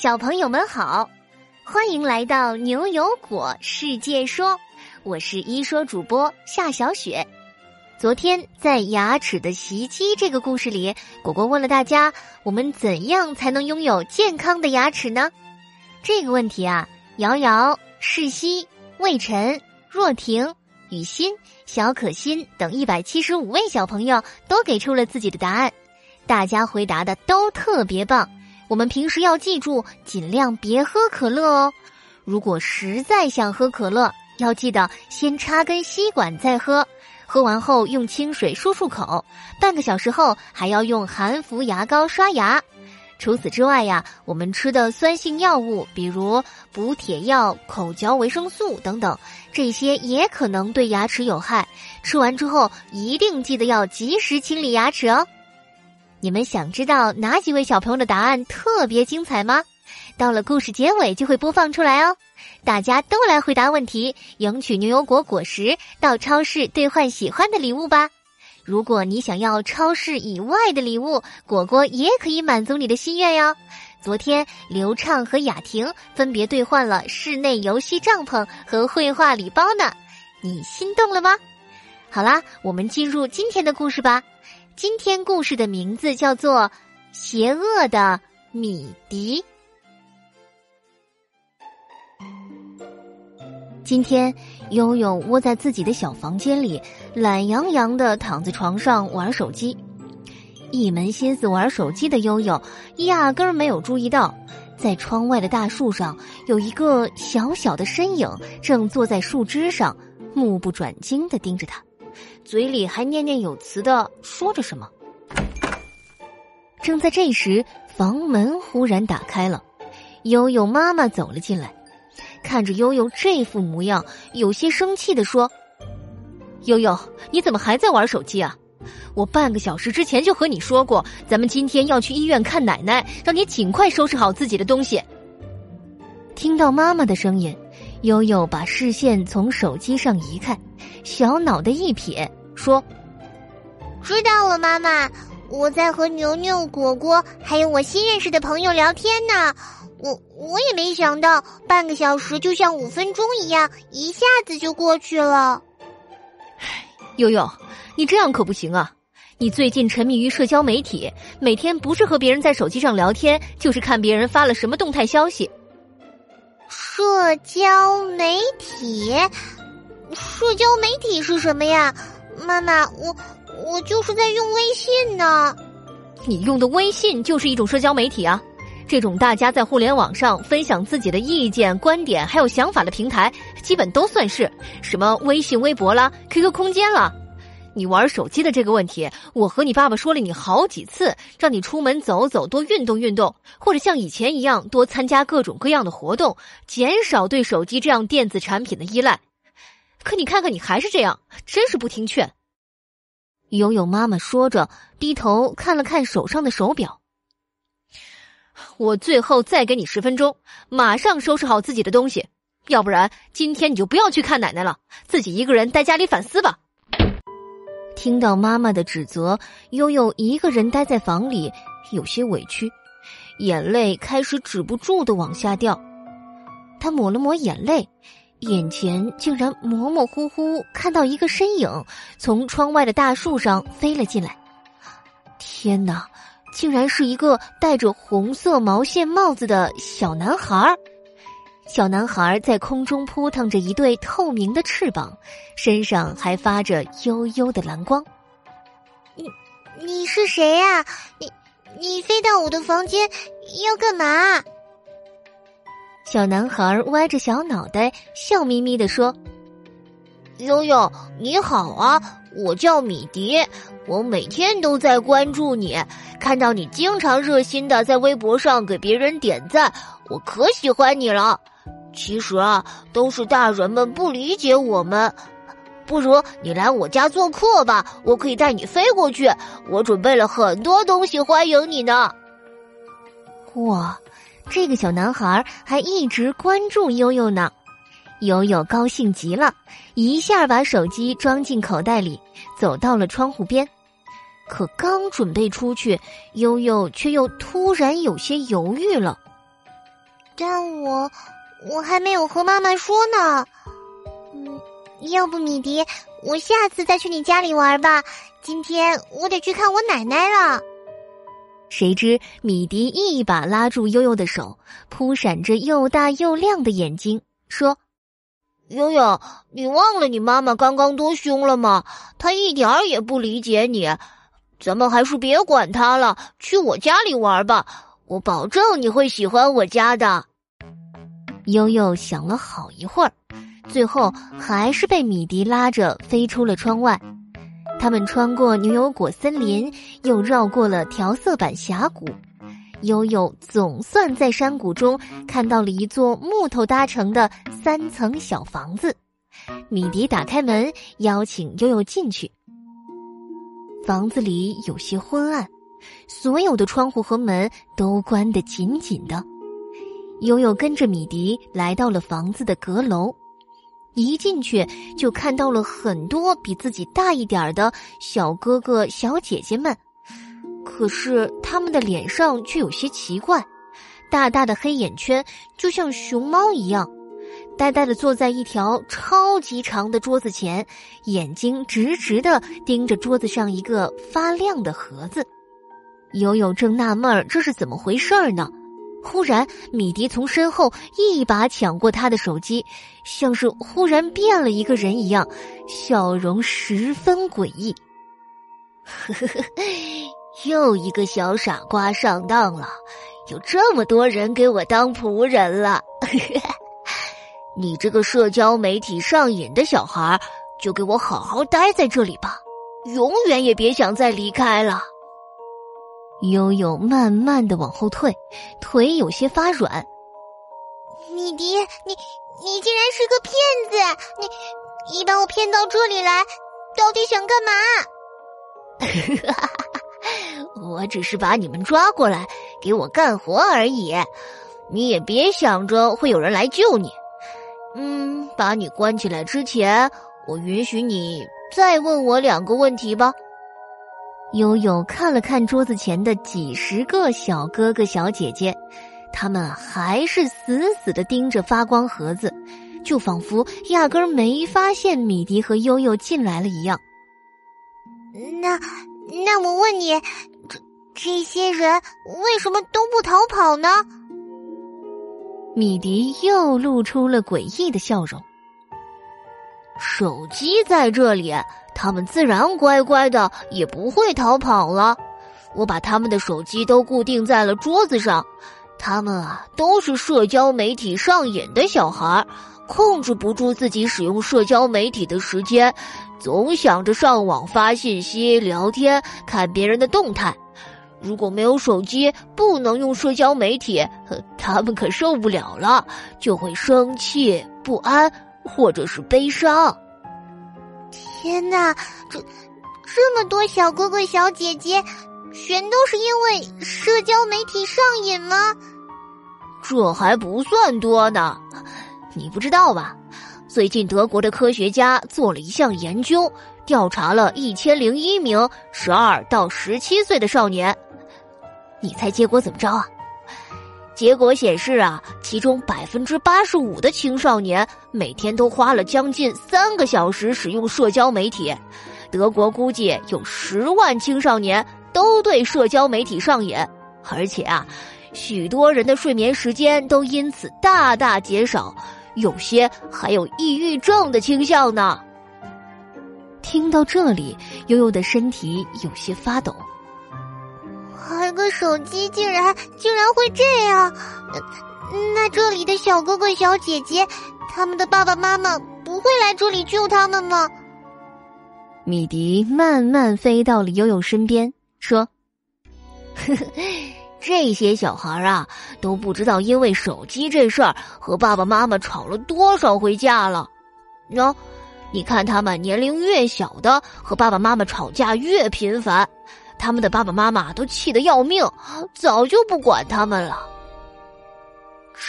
小朋友们好，欢迎来到牛油果世界说，我是一说主播夏小雪。昨天在牙齿的袭击这个故事里，果果问了大家：我们怎样才能拥有健康的牙齿呢？这个问题啊，瑶瑶、世熙、魏晨、若婷、雨欣、小可心等一百七十五位小朋友都给出了自己的答案，大家回答的都特别棒。我们平时要记住，尽量别喝可乐哦。如果实在想喝可乐，要记得先插根吸管再喝。喝完后用清水漱漱口，半个小时后还要用含氟牙膏刷牙。除此之外呀，我们吃的酸性药物，比如补铁药、口嚼维生素等等，这些也可能对牙齿有害。吃完之后一定记得要及时清理牙齿哦。你们想知道哪几位小朋友的答案特别精彩吗？到了故事结尾就会播放出来哦。大家都来回答问题，赢取牛油果果实，到超市兑换喜欢的礼物吧。如果你想要超市以外的礼物，果果也可以满足你的心愿哟。昨天刘畅和雅婷分别兑换了室内游戏帐篷和绘画礼包呢，你心动了吗？好啦，我们进入今天的故事吧。今天故事的名字叫做《邪恶的米迪》。今天，悠悠窝在自己的小房间里，懒洋洋的躺在床上玩手机。一门心思玩手机的悠悠，压根儿没有注意到，在窗外的大树上有一个小小的身影，正坐在树枝上，目不转睛的盯着他，嘴里还念念有词的说着什么。正在这时，房门忽然打开了，悠悠妈妈走了进来。看着悠悠这副模样，有些生气的说：“悠悠，你怎么还在玩手机啊？我半个小时之前就和你说过，咱们今天要去医院看奶奶，让你尽快收拾好自己的东西。”听到妈妈的声音，悠悠把视线从手机上移开，小脑袋一撇，说：“知道了，妈妈，我在和牛牛、果果还有我新认识的朋友聊天呢。”我我也没想到，半个小时就像五分钟一样，一下子就过去了。悠悠，你这样可不行啊！你最近沉迷于社交媒体，每天不是和别人在手机上聊天，就是看别人发了什么动态消息。社交媒体，社交媒体是什么呀？妈妈，我我就是在用微信呢。你用的微信就是一种社交媒体啊。这种大家在互联网上分享自己的意见、观点还有想法的平台，基本都算是什么微信、微博啦、QQ 空间啦。你玩手机的这个问题，我和你爸爸说了你好几次，让你出门走走，多运动运动，或者像以前一样多参加各种各样的活动，减少对手机这样电子产品的依赖。可你看看，你还是这样，真是不听劝。悠悠妈妈说着，低头看了看手上的手表。我最后再给你十分钟，马上收拾好自己的东西，要不然今天你就不要去看奶奶了，自己一个人在家里反思吧。听到妈妈的指责，悠悠一个人待在房里，有些委屈，眼泪开始止不住的往下掉。他抹了抹眼泪，眼前竟然模模糊糊看到一个身影从窗外的大树上飞了进来。天哪！竟然是一个戴着红色毛线帽子的小男孩小男孩在空中扑腾着一对透明的翅膀，身上还发着幽幽的蓝光。你你是谁呀？你你飞到我的房间要干嘛？小男孩歪着小脑袋，笑眯眯的说：“悠悠，你好啊，我叫米迪，我每天都在关注你。”看到你经常热心的在微博上给别人点赞，我可喜欢你了。其实啊，都是大人们不理解我们。不如你来我家做客吧，我可以带你飞过去。我准备了很多东西欢迎你呢。哇，这个小男孩还一直关注悠悠呢。悠悠高兴极了，一下把手机装进口袋里，走到了窗户边。可刚准备出去，悠悠却又突然有些犹豫了。但我我还没有和妈妈说呢。嗯，要不米迪，我下次再去你家里玩吧。今天我得去看我奶奶了。谁知米迪一把拉住悠悠的手，扑闪着又大又亮的眼睛，说：“悠悠，你忘了你妈妈刚刚多凶了吗？她一点儿也不理解你。咱们还是别管她了，去我家里玩吧。我保证你会喜欢我家的。”悠悠想了好一会儿，最后还是被米迪拉着飞出了窗外。他们穿过牛油果森林，又绕过了调色板峡谷。悠悠总算在山谷中看到了一座木头搭成的三层小房子。米迪打开门，邀请悠悠进去。房子里有些昏暗，所有的窗户和门都关得紧紧的。悠悠跟着米迪来到了房子的阁楼。一进去就看到了很多比自己大一点的小哥哥小姐姐们，可是他们的脸上却有些奇怪，大大的黑眼圈就像熊猫一样，呆呆的坐在一条超级长的桌子前，眼睛直直的盯着桌子上一个发亮的盒子。悠悠正纳闷这是怎么回事呢。忽然，米迪从身后一把抢过他的手机，像是忽然变了一个人一样，笑容十分诡异。呵呵呵又一个小傻瓜上当了，有这么多人给我当仆人了。你这个社交媒体上瘾的小孩，就给我好好待在这里吧，永远也别想再离开了。悠悠慢慢的往后退，腿有些发软。米迪，你你竟然是个骗子！你你把我骗到这里来，到底想干嘛？我只是把你们抓过来给我干活而已，你也别想着会有人来救你。嗯，把你关起来之前，我允许你再问我两个问题吧。悠悠看了看桌子前的几十个小哥哥小姐姐，他们还是死死的盯着发光盒子，就仿佛压根儿没发现米迪和悠悠进来了一样。那那我问你，这这些人为什么都不逃跑呢？米迪又露出了诡异的笑容。手机在这里。他们自然乖乖的，也不会逃跑了。我把他们的手机都固定在了桌子上。他们啊，都是社交媒体上瘾的小孩儿，控制不住自己使用社交媒体的时间，总想着上网发信息、聊天、看别人的动态。如果没有手机，不能用社交媒体，他们可受不了了，就会生气、不安，或者是悲伤。天哪，这这么多小哥哥小姐姐，全都是因为社交媒体上瘾吗？这还不算多呢，你不知道吧？最近德国的科学家做了一项研究，调查了一千零一名十二到十七岁的少年，你猜结果怎么着啊？结果显示啊，其中百分之八十五的青少年每天都花了将近三个小时使用社交媒体。德国估计有十万青少年都对社交媒体上瘾，而且啊，许多人的睡眠时间都因此大大减少，有些还有抑郁症的倾向呢。听到这里，悠悠的身体有些发抖。玩个手机竟然竟然会这样，那这里的小哥哥小姐姐，他们的爸爸妈妈不会来这里救他们吗？米迪慢慢飞到了悠悠身边，说：“呵呵，这些小孩啊，都不知道因为手机这事儿和爸爸妈妈吵了多少回架了。喏，你看他们年龄越小的，和爸爸妈妈吵架越频繁。”他们的爸爸妈妈都气得要命，早就不管他们了。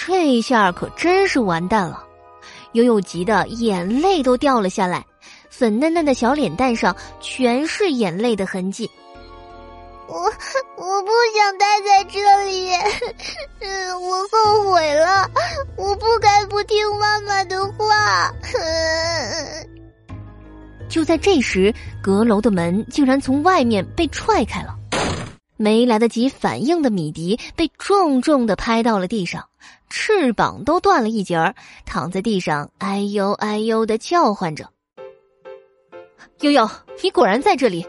这下可真是完蛋了，悠悠急得眼泪都掉了下来，粉嫩嫩的小脸蛋上全是眼泪的痕迹。我我不想待在这里，我后悔了，就在这时，阁楼的门竟然从外面被踹开了，没来得及反应的米迪被重重的拍到了地上，翅膀都断了一截儿，躺在地上哎呦哎呦的叫唤着。悠悠，你果然在这里！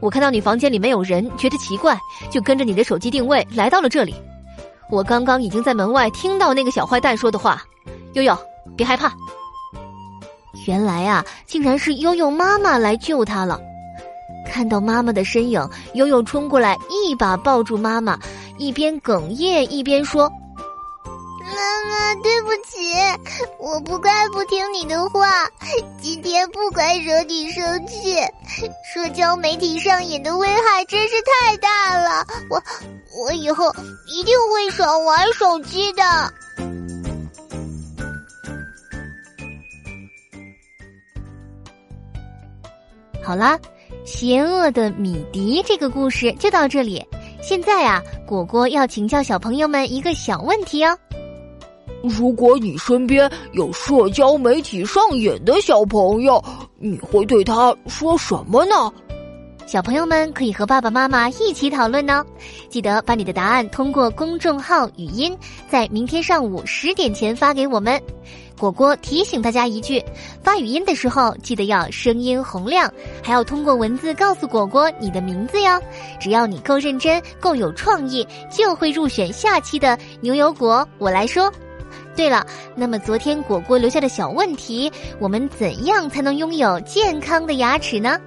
我看到你房间里没有人，觉得奇怪，就跟着你的手机定位来到了这里。我刚刚已经在门外听到那个小坏蛋说的话。悠悠，别害怕。原来啊，竟然是悠悠妈妈来救他了。看到妈妈的身影，悠悠冲过来，一把抱住妈妈，一边哽咽一边说：“妈妈，对不起，我不该不听你的话，今天不该惹你生气。社交媒体上瘾的危害真是太大了，我我以后一定会少玩手机的。”好啦，邪恶的米迪这个故事就到这里。现在啊，果果要请教小朋友们一个小问题哦。如果你身边有社交媒体上瘾的小朋友，你会对他说什么呢？小朋友们可以和爸爸妈妈一起讨论呢。记得把你的答案通过公众号语音，在明天上午十点前发给我们。果果提醒大家一句：发语音的时候记得要声音洪亮，还要通过文字告诉果果你的名字哟。只要你够认真、够有创意，就会入选下期的牛油果。我来说。对了，那么昨天果果留下的小问题，我们怎样才能拥有健康的牙齿呢？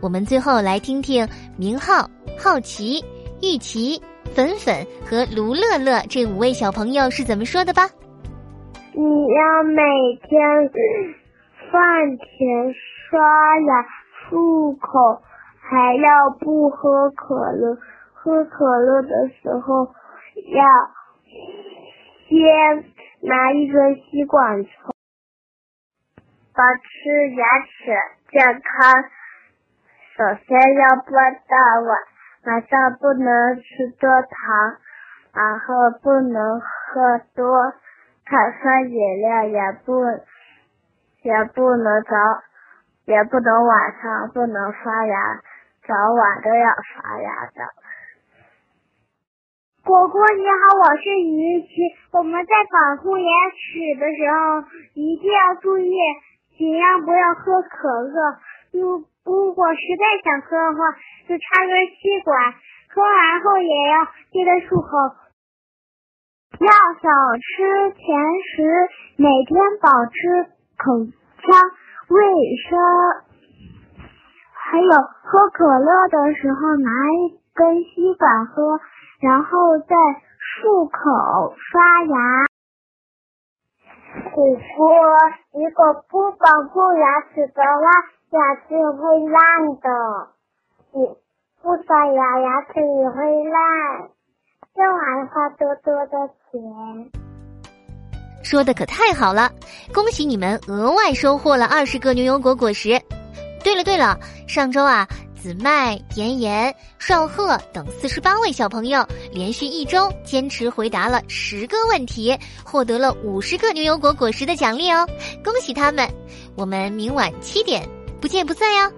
我们最后来听听明浩、好奇、玉琪、粉粉和卢乐乐这五位小朋友是怎么说的吧。你要每天饭前刷牙漱口，还要不喝可乐。喝可乐的时候要先拿一根吸管抽。保持牙齿健康，首先要不到晚晚上不能吃多糖，然后不能喝多。碳酸饮料也不也不能早，也不能晚上不能刷牙，早晚都要刷牙的。果果你好，我是于琪。我们在保护牙齿的时候一定要注意，尽量不要喝可乐。如如果实在想喝的话，就插根吸管，喝完后也要记得漱口。要少吃甜食，每天保持口腔卫生。还有喝可乐的时候拿一根吸管喝，然后再漱口刷牙。果果，如果不保护牙齿的话，牙齿会烂的。你不刷牙，牙齿也会烂。用完花多多的钱，说的可太好了！恭喜你们额外收获了二十个牛油果果实。对了对了，上周啊，子麦、妍妍、少赫等四十八位小朋友连续一周坚持回答了十个问题，获得了五十个牛油果果实的奖励哦！恭喜他们！我们明晚七点不见不散哟。